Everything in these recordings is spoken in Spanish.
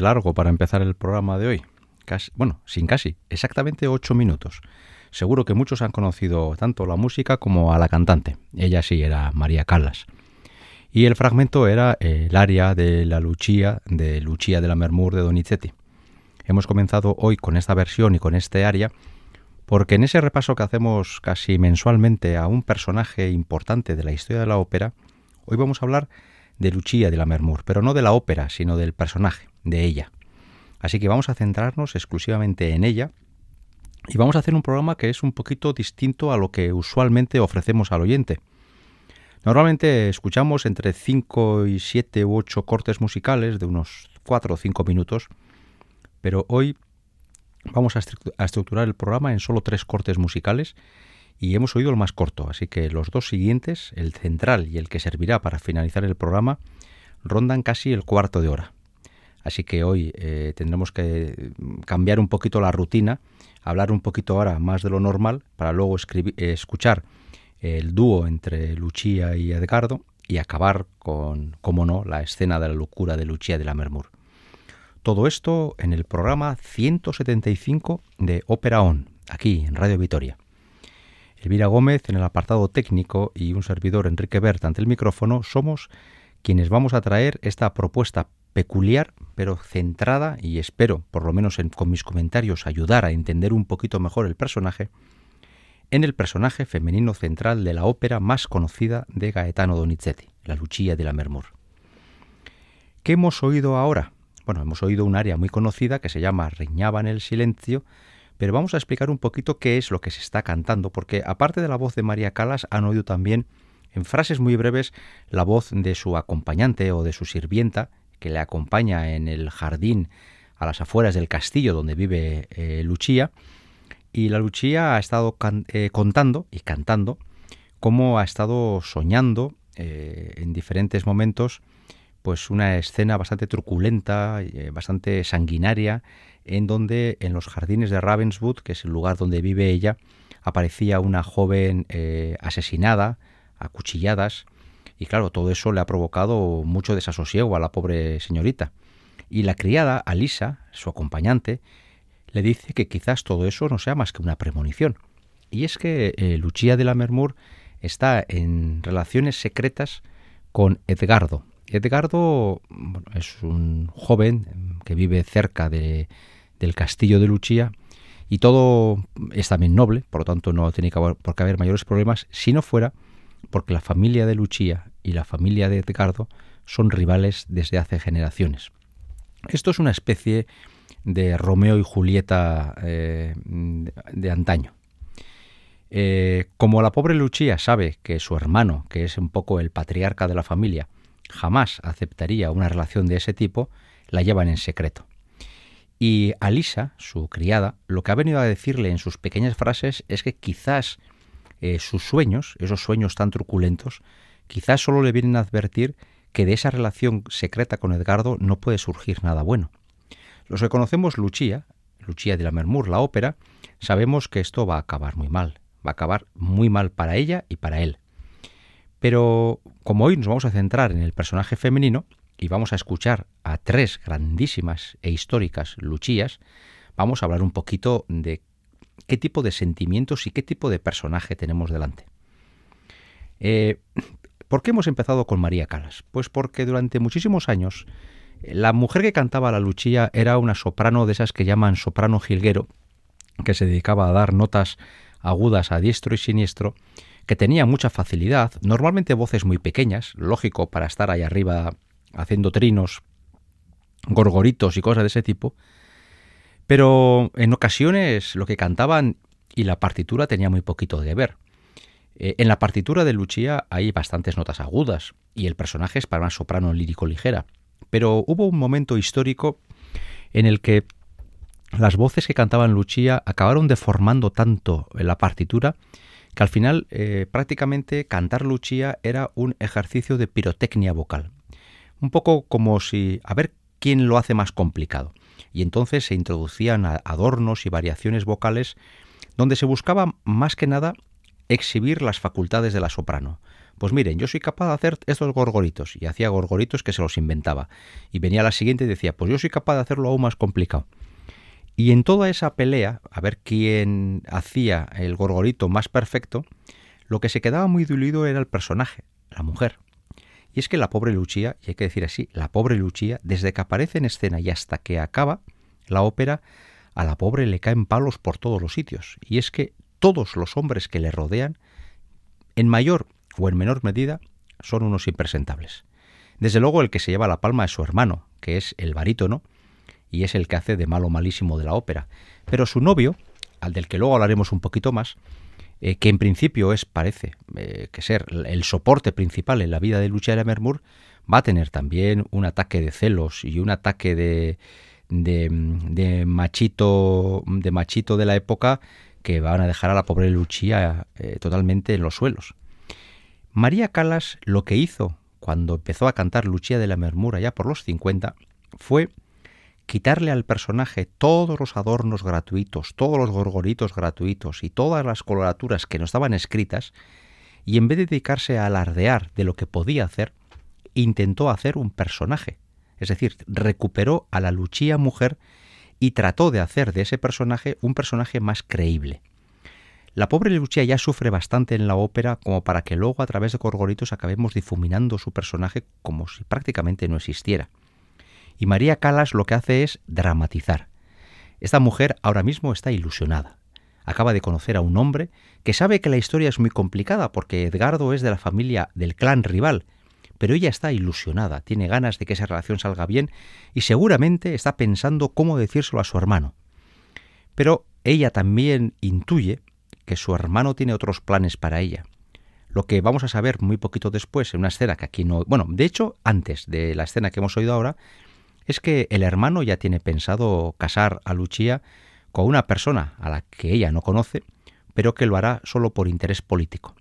largo para empezar el programa de hoy. Bueno, sin casi, exactamente ocho minutos. Seguro que muchos han conocido tanto la música como a la cantante. Ella sí era María Callas. Y el fragmento era el aria de la Lucia, de Lucia de la Mermur de Donizetti. Hemos comenzado hoy con esta versión y con este aria porque en ese repaso que hacemos casi mensualmente a un personaje importante de la historia de la ópera, hoy vamos a hablar de Lucia de la Mermur, pero no de la ópera, sino del personaje de ella. Así que vamos a centrarnos exclusivamente en ella y vamos a hacer un programa que es un poquito distinto a lo que usualmente ofrecemos al oyente. Normalmente escuchamos entre 5 y 7 u 8 cortes musicales de unos 4 o 5 minutos, pero hoy vamos a estructurar el programa en solo tres cortes musicales y hemos oído el más corto, así que los dos siguientes, el central y el que servirá para finalizar el programa, rondan casi el cuarto de hora. Así que hoy eh, tendremos que cambiar un poquito la rutina, hablar un poquito ahora más de lo normal, para luego escuchar el dúo entre Lucia y Edgardo y acabar con, como no, la escena de la locura de Lucia de la Mermur. Todo esto en el programa 175 de Ópera On, aquí en Radio Vitoria. Elvira Gómez en el apartado técnico y un servidor Enrique Bert ante el micrófono somos quienes vamos a traer esta propuesta peculiar, pero centrada, y espero, por lo menos con mis comentarios, ayudar a entender un poquito mejor el personaje, en el personaje femenino central de la ópera más conocida de Gaetano Donizetti, la Lucia de la Mermur. ¿Qué hemos oído ahora? Bueno, hemos oído un área muy conocida que se llama Reñaba en el silencio, pero vamos a explicar un poquito qué es lo que se está cantando, porque aparte de la voz de María Calas, han oído también, en frases muy breves, la voz de su acompañante o de su sirvienta, que le acompaña en el jardín a las afueras del castillo donde vive eh, Lucia. Y la Lucia ha estado eh, contando y cantando cómo ha estado soñando eh, en diferentes momentos pues una escena bastante truculenta, bastante sanguinaria, en donde en los jardines de Ravenswood, que es el lugar donde vive ella, aparecía una joven asesinada, a cuchilladas, y claro, todo eso le ha provocado mucho desasosiego a la pobre señorita. Y la criada, Alisa, su acompañante, le dice que quizás todo eso no sea más que una premonición. Y es que eh, de la Mermur está en relaciones secretas con Edgardo. Edgardo es un joven que vive cerca de, del castillo de Lucia y todo es también noble, por lo tanto no tiene que por qué haber mayores problemas si no fuera porque la familia de Lucia y la familia de Edgardo son rivales desde hace generaciones. Esto es una especie de Romeo y Julieta eh, de, antaño. Eh, como la pobre Lucia sabe que su hermano, que es un poco el patriarca de la familia, jamás aceptaría una relación de ese tipo, la llevan en secreto. Y Alisa, su criada, lo que ha venido a decirle en sus pequeñas frases es que quizás eh, sus sueños, esos sueños tan truculentos, quizás solo le vienen a advertir que de esa relación secreta con Edgardo no puede surgir nada bueno. Los que conocemos Lucia, Lucia de la Mermur, la ópera, sabemos que esto va a acabar muy mal, va a acabar muy mal para ella y para él. Pero como hoy nos vamos a centrar en el personaje femenino y vamos a escuchar a tres grandísimas e históricas Luchías, vamos a hablar un poquito de qué tipo de sentimientos y qué tipo de personaje tenemos delante. Eh, ¿Por qué hemos empezado con María Calas? Pues porque durante muchísimos años La mujer que cantaba la Luchía era una soprano de esas que llaman soprano jilguero, que se dedicaba a dar notas agudas a diestro y siniestro, que tenía mucha facilidad, normalmente voces muy pequeñas, lógico para estar ahí arriba haciendo trinos, gorgoritos y cosas de ese tipo, pero en ocasiones lo que cantaban y la partitura tenía muy poquito de ver. Eh, en la partitura de Lucia hay bastantes notas agudas y el personaje es para una soprano lírico ligera, pero hubo un momento histórico en el que las voces que cantaban Lucia acabaron deformando tanto la partitura que al final eh, prácticamente cantar Lucia era un ejercicio de pirotecnia vocal. Un poco como si a ver quién lo hace más complicado. Y entonces se introducían adornos y variaciones vocales donde se buscaba más que nada exhibir las facultades de la soprano. Pues miren, yo soy capaz de hacer estos gorgoritos, y hacía gorgoritos que se los inventaba. Y venía la siguiente y decía, pues yo soy capaz de hacerlo aún más complicado. Y en toda esa pelea, a ver quién hacía el gorgorito más perfecto, lo que se quedaba muy diluido era el personaje, la mujer. Y es que la pobre Lucia, y hay que decir así, la pobre Lucia, desde que aparece en escena y hasta que acaba la ópera, a la pobre le caen palos por todos los sitios. Y es que todos los hombres que le rodean, en mayor o en menor medida, son unos impresentables. Desde luego el que se lleva la palma es su hermano, que es el barítono, y es el que hace de malo malísimo de la ópera. Pero su novio, al del que luego hablaremos un poquito más, eh, que en principio es, parece eh, que ser el soporte principal en la vida de Lucia Mermur, va a tener también un ataque de celos y un ataque de, de, machito de machito de la época que van a dejar a la pobre Lucia eh, totalmente en los suelos. María Calas lo que hizo cuando empezó a cantar Lucia de la Mermura ya por los 50 fue quitarle al personaje todos los adornos gratuitos, todos los gorgoritos gratuitos y todas las coloraturas que no estaban escritas, y en vez de dedicarse a alardear de lo que podía hacer, intentó hacer un personaje. Es decir, recuperó a la Luchía mujer y trató de hacer de ese personaje un personaje más creíble. La pobre Luchía ya sufre bastante en la ópera como para que luego a través de Gorgoritos acabemos difuminando su personaje como si prácticamente no existiera. Y María Calas lo que hace es dramatizar. Esta mujer ahora mismo está ilusionada. Acaba de conocer a un hombre que sabe que la historia es muy complicada porque Edgardo es de la familia del clan rival, pero ella está ilusionada, tiene ganas de que esa relación salga bien y seguramente está pensando cómo decírselo a su hermano. Pero ella también intuye que su hermano tiene otros planes para ella. Lo que vamos a saber muy poquito después, en una escena que aquí no... Bueno, de hecho, antes de la escena que hemos oído ahora, es que el hermano ya tiene pensado casar a Lucia con una persona a la que ella no conoce, pero que lo hará solo por interés político.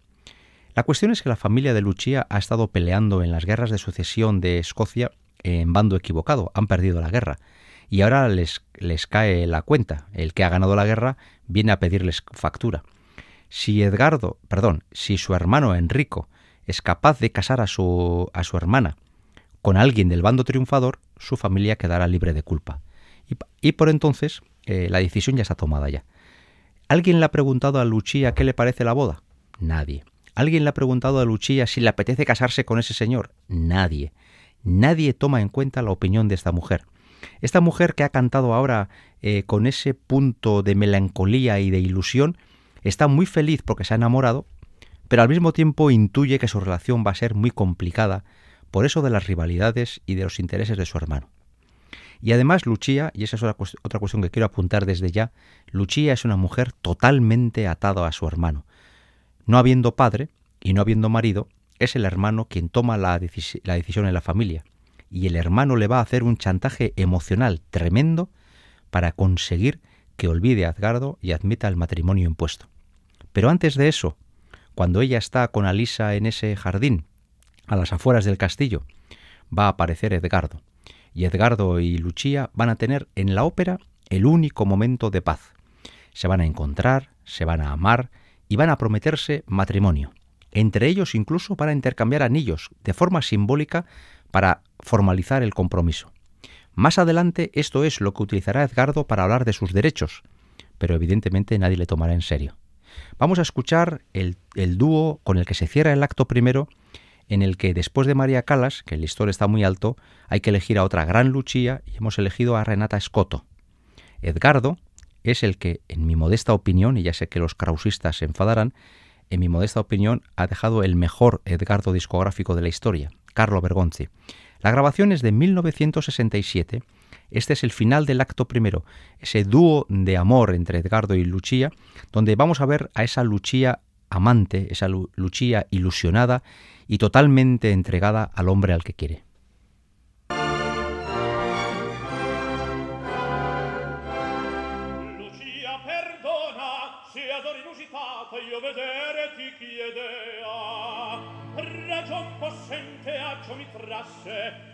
La cuestión es que la familia de Lucia ha estado peleando en las guerras de sucesión de Escocia en bando equivocado, han perdido la guerra, y ahora les, les cae la cuenta. El que ha ganado la guerra viene a pedirles factura. Si Edgardo, perdón, si su hermano Enrico es capaz de casar a su, a su hermana con alguien del bando triunfador, su familia quedará libre de culpa. Y, por entonces eh, la decisión ya está tomada ya. ¿Alguien le ha preguntado a Lucia qué le parece la boda? Nadie. ¿Alguien le ha preguntado a Lucia si le apetece casarse con ese señor? Nadie. Nadie toma en cuenta la opinión de esta mujer. Esta mujer que ha cantado ahora eh, con ese punto de melancolía y de ilusión, está muy feliz porque se ha enamorado, pero al mismo tiempo intuye que su relación va a ser muy complicada por eso de las rivalidades y de los intereses de su hermano. Y además Lucia, y esa es otra cuestión que quiero apuntar desde ya, Lucia es una mujer totalmente atada a su hermano. No habiendo padre y no habiendo marido, es el hermano quien toma la, la decisión en la familia, y el hermano le va a hacer un chantaje emocional tremendo para conseguir que olvide a Edgardo y admita el matrimonio impuesto. Pero antes de eso, cuando ella está con Alisa en ese jardín a las afueras del castillo, va a aparecer Edgardo, y Edgardo y Lucia van a tener en la ópera el único momento de paz. Se van a encontrar, se van a amar y van a prometerse matrimonio. Entre ellos incluso van a intercambiar anillos de forma simbólica para formalizar el compromiso. Más adelante esto es lo que utilizará Edgardo para hablar de sus derechos, pero evidentemente nadie le tomará en serio. Vamos a escuchar el, el dúo con el que se cierra el acto primero en el que después de María Calas, que el listón está muy alto, hay que elegir a otra gran Lucia y hemos elegido a Renata Escoto. Edgardo es el que, en mi modesta opinión, y ya sé que los krausistas se enfadarán, en mi modesta opinión, ha dejado el mejor Edgardo discográfico de la historia, Carlo Bergonzi. La grabación es de 1967. Este es el final del acto primero, ese dúo de amor entre Edgardo y Lucia, donde vamos a ver a esa Lucia amante, esa Lucia ilusionada y totalmente entregada al hombre al que quiere.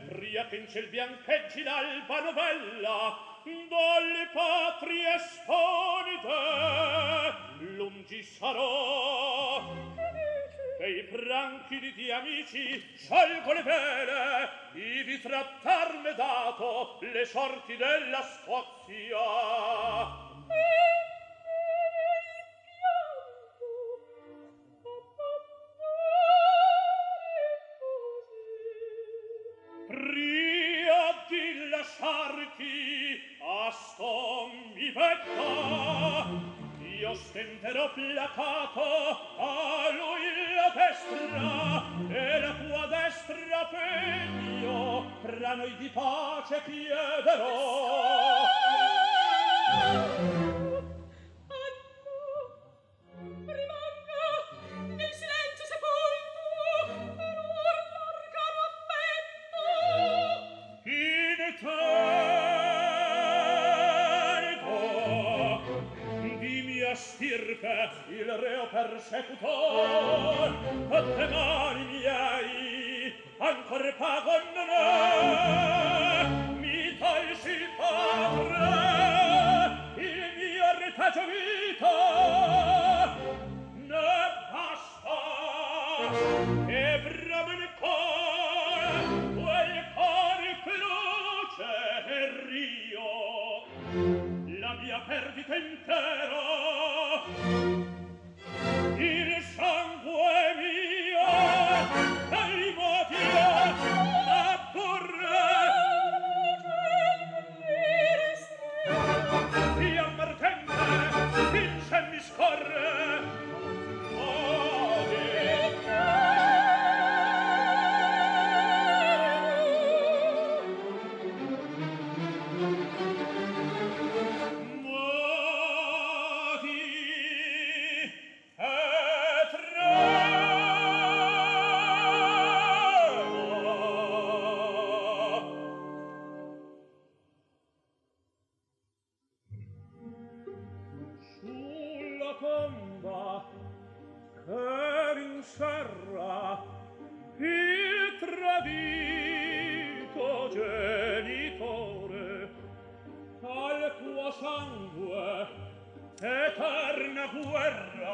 ria che in biancheggi l'alba novella dalle patrie sponite, lungi sarò. Che i franchi di amici sciolgo le vele ivi trattarme dato le sorti della Scozia lasciarti a vetta io stenterò placato a lui la destra e la tua destra pegno tra noi di pace chiederò persecutor con te mani miei ancor pago non è eterna guerra.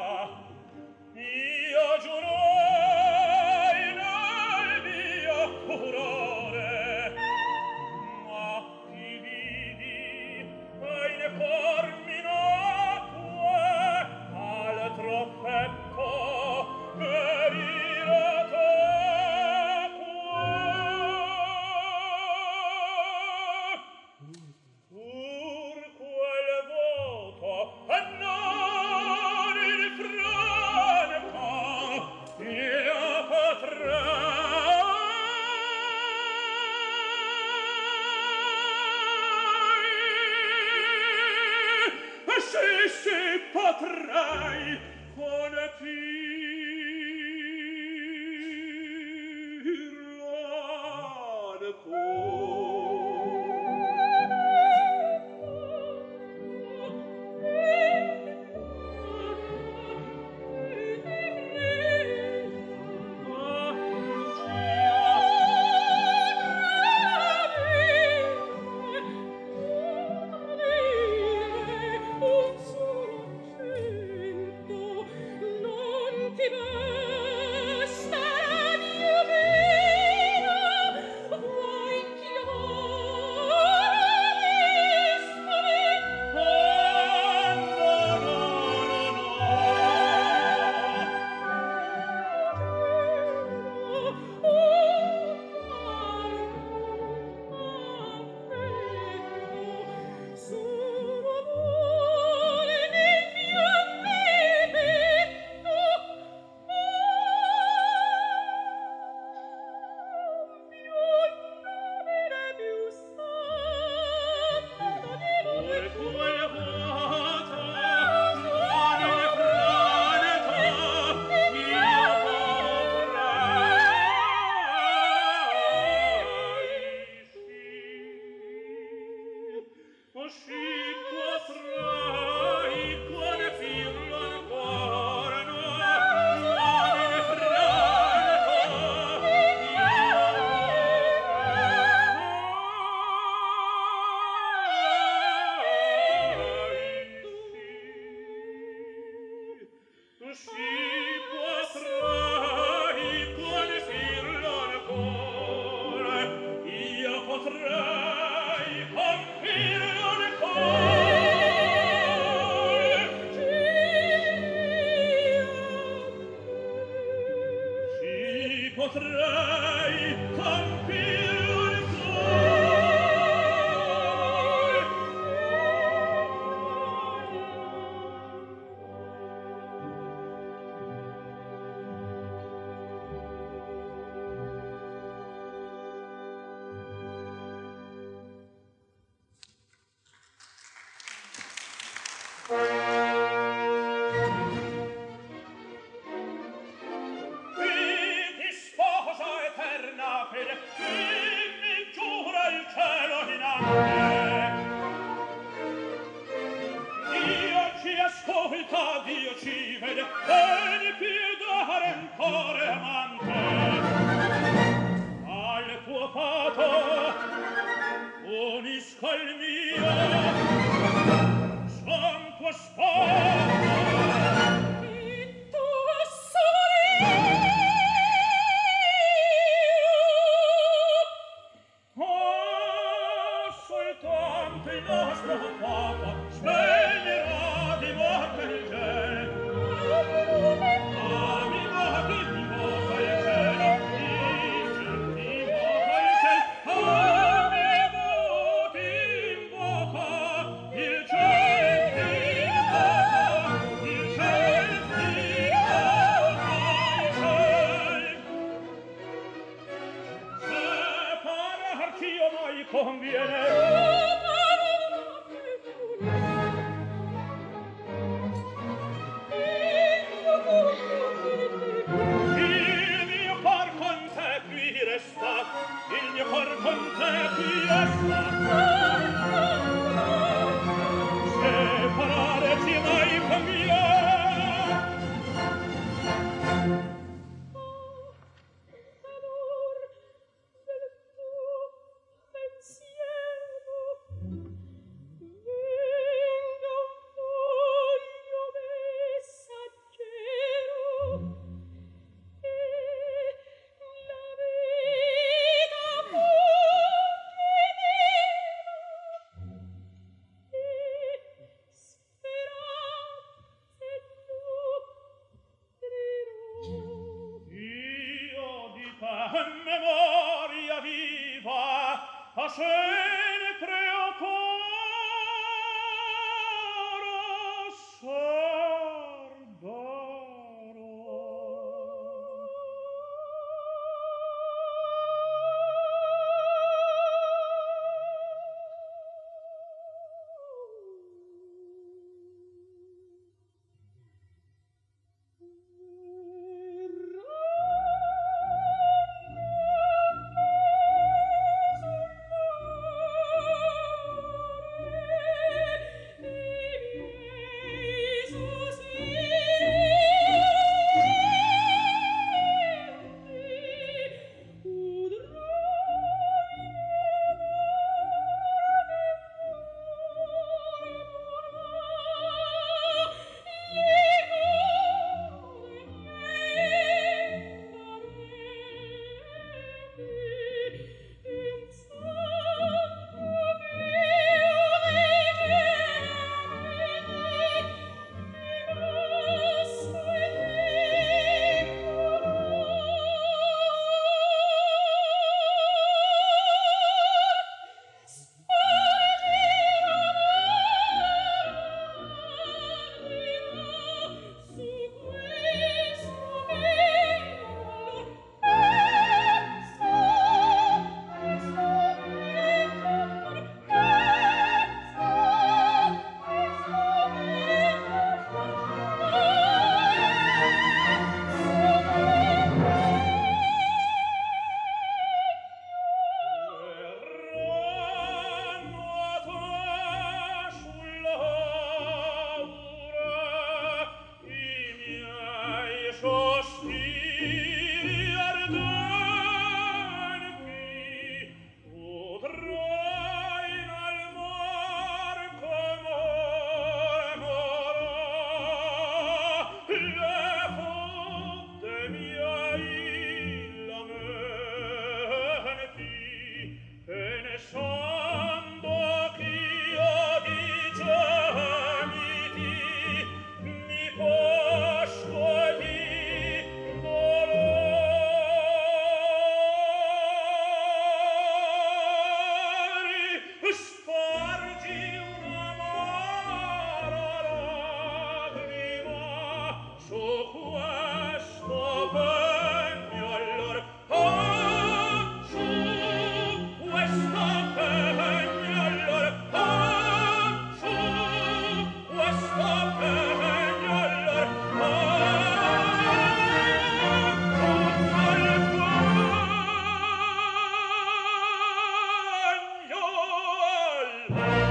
Bueno,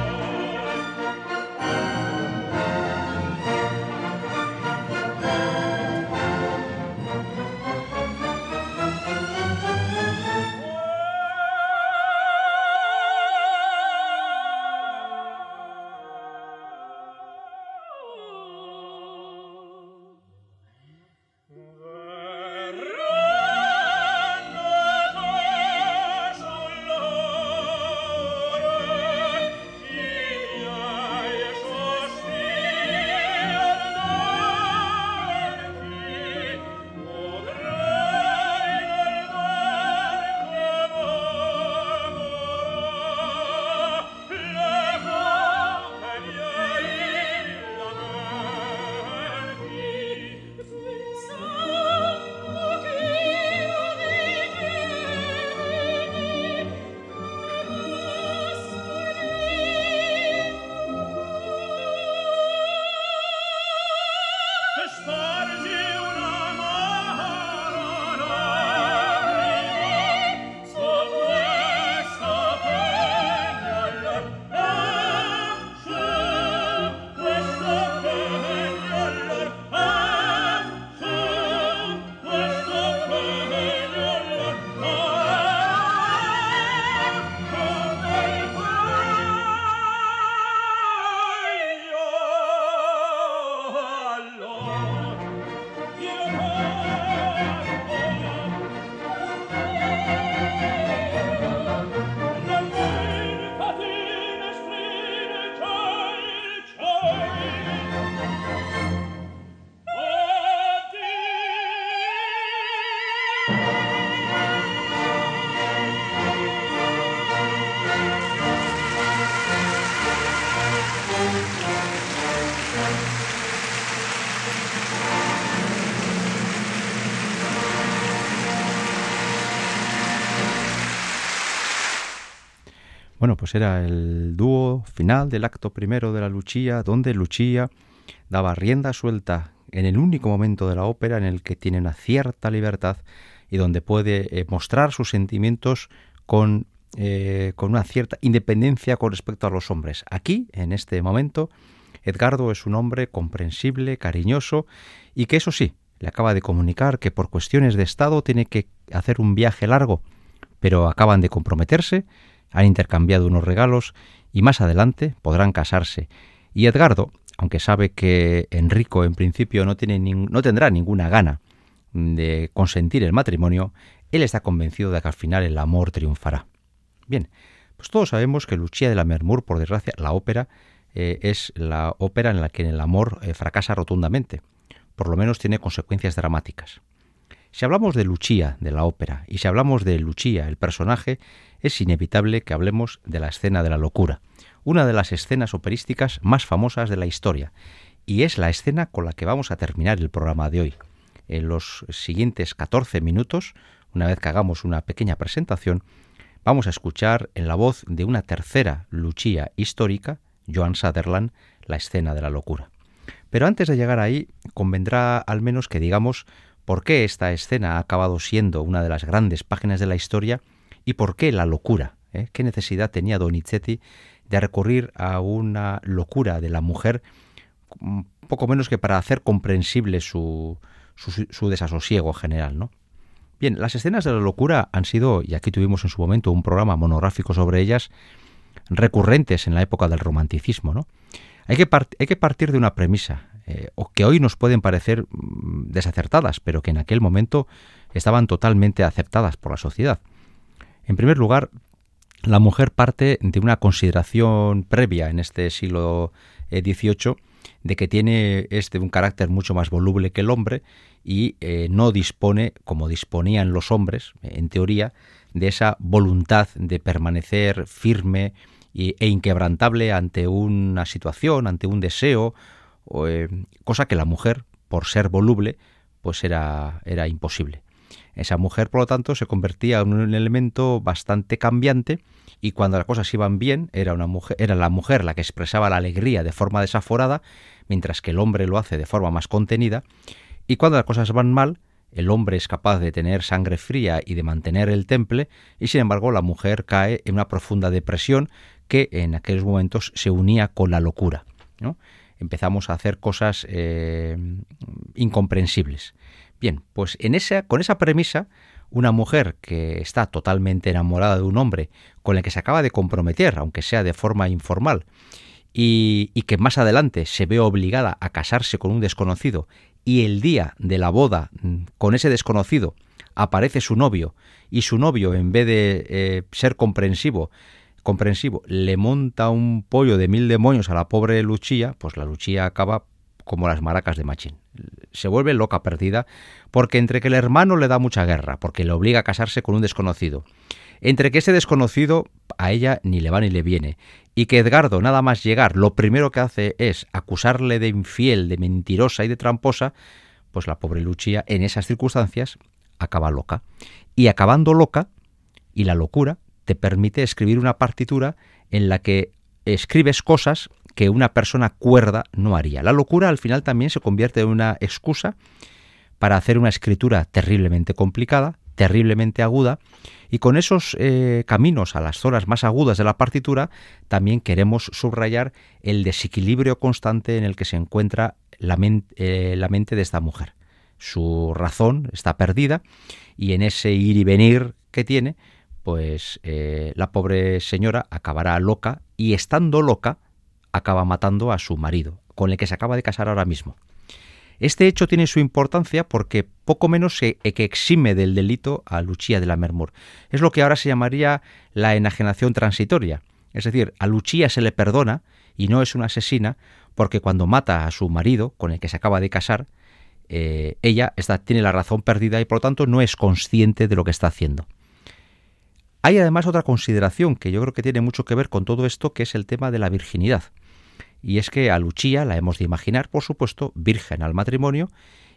pues era el dúo final del acto primero de la Luchía, donde Luchía daba rienda suelta en el único momento de la ópera en el que tiene una cierta libertad y donde puede eh, mostrar sus sentimientos con, eh, con una cierta independencia con respecto a los hombres. Aquí, en este momento, Edgardo es un hombre comprensible, cariñoso y que eso sí, le acaba de comunicar que por cuestiones de Estado tiene que hacer un viaje largo, pero acaban de comprometerse han intercambiado unos regalos y más adelante podrán casarse. Y Edgardo, aunque sabe que Enrico en principio no, tiene no tendrá ninguna gana de consentir el matrimonio, él está convencido de que al final el amor triunfará. Bien, pues todos sabemos que Lucia de la Mermur, por desgracia, la ópera, eh, es la ópera en la que el amor eh, fracasa rotundamente. Por lo menos tiene consecuencias dramáticas. Si hablamos de Lucia, de la ópera, y si hablamos de Lucia, el personaje, es inevitable que hablemos de la escena de la locura, una de las escenas operísticas más famosas de la historia, y es la escena con la que vamos a terminar el programa de hoy. En los siguientes 14 minutos, una vez que hagamos una pequeña presentación, vamos a escuchar en la voz de una tercera Lucia histórica, Joan Sutherland, la escena de la locura. Pero antes de llegar ahí, convendrá al menos que digamos por qué esta escena ha acabado siendo una de las grandes páginas de la historia ¿Y por qué la locura? ¿Eh? ¿Qué necesidad tenía Donizetti de recurrir a una locura de la mujer poco menos que para hacer comprensible su, su, desasosiego general. Bien, las escenas de la locura han sido, y aquí tuvimos en su momento un programa monográfico sobre ellas, recurrentes en la época del romanticismo, ¿no? Hay que, hay que partir de una premisa, eh, o que hoy nos pueden parecer mm, desacertadas, pero que en aquel momento estaban totalmente aceptadas por la sociedad. En primer lugar, la mujer parte de una consideración previa en este siglo XVIII de que tiene este un carácter mucho más voluble que el hombre y eh, no dispone, como disponían los hombres, en teoría, de esa voluntad de permanecer firme e inquebrantable ante una situación, ante un deseo, eh, cosa que la mujer, por ser voluble, pues era, era imposible. Esa mujer, por lo tanto, se convertía en un elemento bastante cambiante y cuando las cosas iban bien era, una mujer, era la mujer la que expresaba la alegría de forma desaforada, mientras que el hombre lo hace de forma más contenida, y cuando las cosas van mal, el hombre es capaz de tener sangre fría y de mantener el temple, y sin embargo la mujer cae en una profunda depresión que en aquellos momentos se unía con la locura. ¿no? Empezamos a hacer cosas eh, incomprensibles. Bien, pues con esa premisa, una mujer que está totalmente enamorada de un hombre con el que se acaba de comprometer, aunque sea de forma informal, y, que más adelante se ve obligada a casarse con un desconocido y el día de la boda mm, con ese desconocido aparece su novio y su novio en vez de eh, ser comprensivo comprensivo le monta un pollo de mil demonios a la pobre Luchía, pues la Luchía acaba como las maracas de Machín. Se vuelve loca perdida porque entre que el hermano le da mucha guerra, porque le obliga a casarse con un desconocido, entre que ese desconocido a ella ni le va ni le viene, y que Edgardo nada más llegar lo primero que hace es acusarle de infiel, de mentirosa y de tramposa, pues la pobre Luchía en esas circunstancias acaba loca. Y acabando loca, y la locura te permite escribir una partitura en la que escribes cosas que una persona cuerda no haría. La locura al final también se convierte en una excusa para hacer una escritura terriblemente complicada, terriblemente aguda, y con esos eh, caminos a las zonas más agudas de la partitura también queremos subrayar el desequilibrio constante en el que se encuentra la, eh, la mente de esta mujer. Su razón está perdida y en ese ir y venir que tiene, pues eh, la pobre señora acabará loca y estando loca acaba matando a su marido, con el que se acaba de casar ahora mismo. Este hecho tiene su importancia porque poco menos se que exime del delito a Lucia de la Mermur. Es lo que ahora se llamaría la enajenación transitoria. Es decir, a Lucia se le perdona y no es una asesina porque cuando mata a su marido, con el que se acaba de casar, eh, ella está, tiene la razón perdida y por lo tanto no es consciente de lo que está haciendo. Hay además otra consideración que yo creo que tiene mucho que ver con todo esto, que es el tema de la virginidad. Y es que a Luchía la hemos de imaginar, por supuesto, virgen al matrimonio,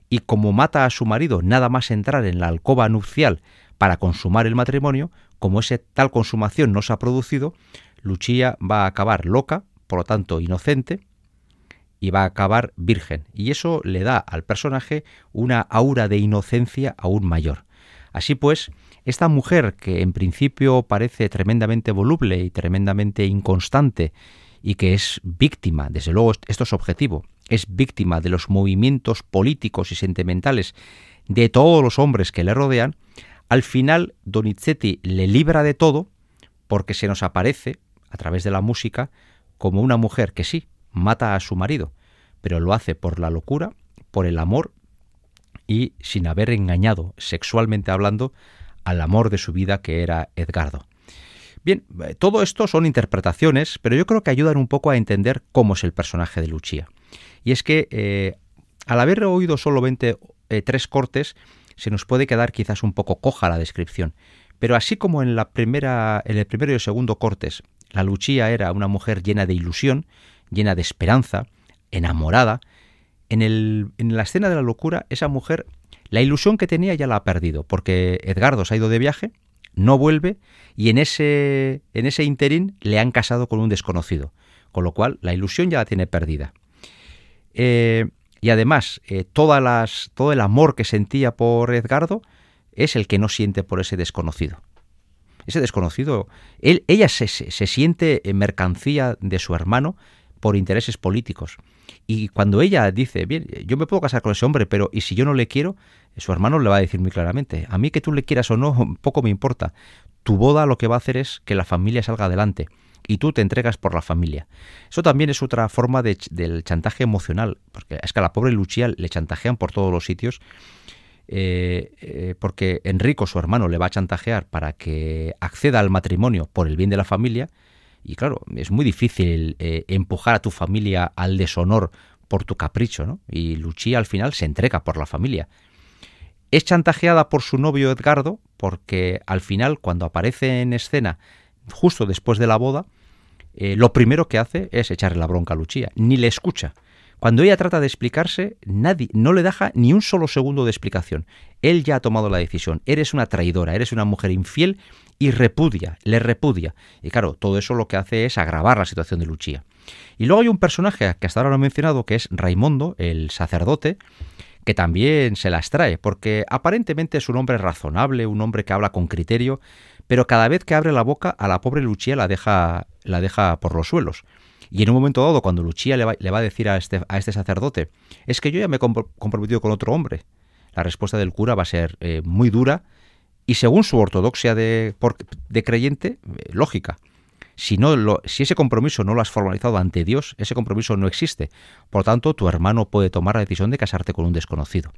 y como mata a su marido nada más entrar en la alcoba nupcial para consumar el matrimonio, como esa tal consumación no se ha producido, Luchía va a acabar loca, por lo tanto inocente, y va a acabar virgen. Y eso le da al personaje una aura de inocencia aún mayor. Así pues, esta mujer que en principio parece tremendamente voluble y tremendamente inconstante y que es víctima, desde luego esto es objetivo, es víctima de los movimientos políticos y sentimentales de todos los hombres que le rodean, al final Donizetti le libra de todo porque se nos aparece, a través de la música, como una mujer que sí, mata a su marido, pero lo hace por la locura, por el amor y sin haber engañado, sexualmente hablando, al amor de su vida que era Edgardo. Bien, eh, todo esto son interpretaciones, pero yo creo que ayudan un poco a entender cómo es el personaje de Lucia. Y es que eh, al haber oído solamente eh, tres cortes, se nos puede quedar quizás un poco coja la descripción. Pero así como en la primera, en el primero y el segundo cortes, la Lucia era una mujer llena de ilusión, llena de esperanza, enamorada, en, el, en la escena de la locura, esa mujer la ilusión que tenía ya la ha perdido, porque Edgardo se ha ido de viaje, no vuelve y en ese, en ese interín le han casado con un desconocido, con lo cual la ilusión ya la tiene perdida. Eh, y además, eh, todas las, todo el amor que sentía por Edgardo es el que no siente por ese desconocido. Ese desconocido, ella se, se siente mercancía de su hermano por intereses políticos. Y cuando ella dice, bien, yo me puedo casar con ese hombre, pero ¿y si yo no le quiero? Su hermano le va a decir muy claramente, a mí que tú le quieras o no, poco me importa. Tu boda lo que va a hacer es que la familia salga adelante y tú te entregas por la familia. Eso también es otra forma de, del chantaje emocional, porque es que a la pobre Lucía le chantajean por todos los sitios, eh, eh, porque Enrico, su hermano, le va a chantajear para que acceda al matrimonio por el bien de la familia, y claro, es muy difícil eh, empujar a tu familia al deshonor por tu capricho, ¿no? Y Lucía al final se entrega por la familia. Es chantajeada por su novio Edgardo, porque al final, cuando aparece en escena, justo después de la boda, eh, lo primero que hace es echarle la bronca a Lucía, ni le escucha. Cuando ella trata de explicarse, nadie, no le deja ni un solo segundo de explicación. Él ya ha tomado la decisión. Eres una traidora, eres una mujer infiel y repudia, le repudia. Y claro, todo eso lo que hace es agravar la situación de Lucía. Y luego hay un personaje que hasta ahora no he mencionado, que es Raimondo, el sacerdote, que también se las trae, porque aparentemente es un hombre razonable, un hombre que habla con criterio, pero cada vez que abre la boca a la pobre Lucia la deja, la deja por los suelos. Y en un momento dado, cuando Lucia le va, a decir a este, a este, sacerdote, es que yo ya me he comprometido con otro hombre, la respuesta del cura va a ser eh, muy dura y según su ortodoxia de, de creyente, eh, lógica. Si ese compromiso no lo has formalizado ante Dios, ese compromiso no existe. Por tanto, tu hermano puede tomar la decisión de casarte con un desconocido.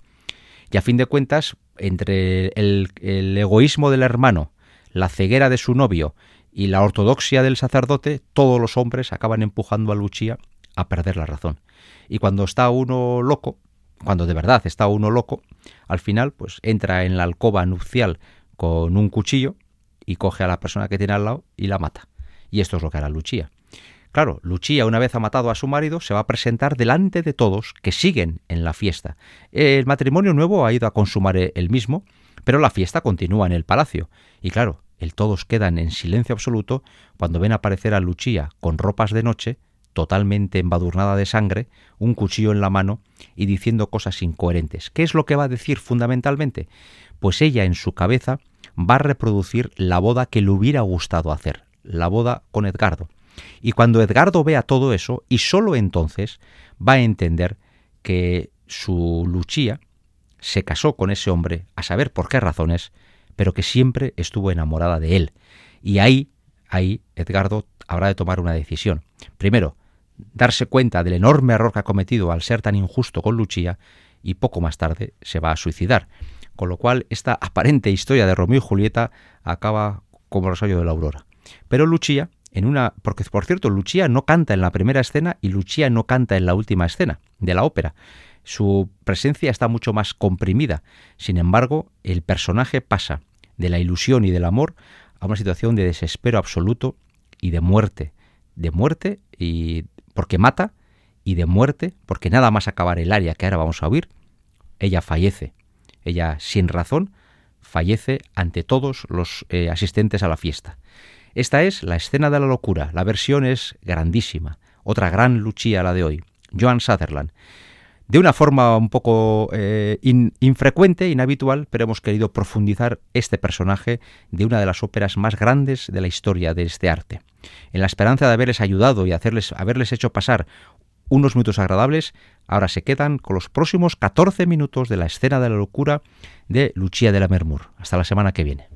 Y a fin de cuentas, entre el, egoísmo del hermano, la ceguera de su novio y la ortodoxia del sacerdote, todos los hombres acaban empujando a Lucia a perder la razón. Y cuando está uno loco, cuando de verdad está uno loco, al final pues entra en la alcoba nupcial con un cuchillo y coge a la persona que tiene al lado y la mata. Y esto es lo que hará Lucia. Claro, Lucia, una vez ha matado a su marido, se va a presentar delante de todos que siguen en la fiesta. El matrimonio nuevo ha ido a consumar el mismo, pero la fiesta continúa en el palacio. Y claro, el todos quedan en silencio absoluto cuando ven aparecer a Lucia con ropas de noche, totalmente embadurnada de sangre, un cuchillo en la mano y diciendo cosas incoherentes. ¿Qué es lo que va a decir fundamentalmente? Pues ella en su cabeza va a reproducir la boda que le hubiera gustado hacer, la boda con Edgardo. Y cuando Edgardo vea todo eso, y sólo entonces va a entender que su Lucia se casó con ese hombre, a saber por qué razones, pero que siempre estuvo enamorada de él. Y ahí, ahí, Edgardo habrá de tomar una decisión. Primero, darse cuenta del enorme error que ha cometido al ser tan injusto con Lucia, y poco más tarde se va a suicidar. Con lo cual, esta aparente historia de Romeo y Julieta acaba como Rosario de la Aurora. Pero Lucia en una porque por cierto Lucia no canta en la primera escena y Lucia no canta en la última escena de la ópera. Su presencia está mucho más comprimida. Sin embargo, el personaje pasa de la ilusión y del amor a una situación de desespero absoluto y de muerte, de muerte y porque mata y de muerte porque nada más acabar el área que ahora vamos a oír, ella fallece. Ella sin razón fallece ante todos los eh, asistentes a la fiesta. Esta es la escena de la locura. La versión es grandísima. Otra gran Lucia la de hoy. Joan Sutherland. De una forma un poco eh, infrecuente, inhabitual, pero hemos querido profundizar este personaje de una de las óperas más grandes de la historia de este arte. En la esperanza de haberles ayudado y hacerles, haberles hecho pasar unos minutos agradables, ahora se quedan con los próximos 14 minutos de la escena de la locura de Lucia de la Mermur. Hasta la semana que viene.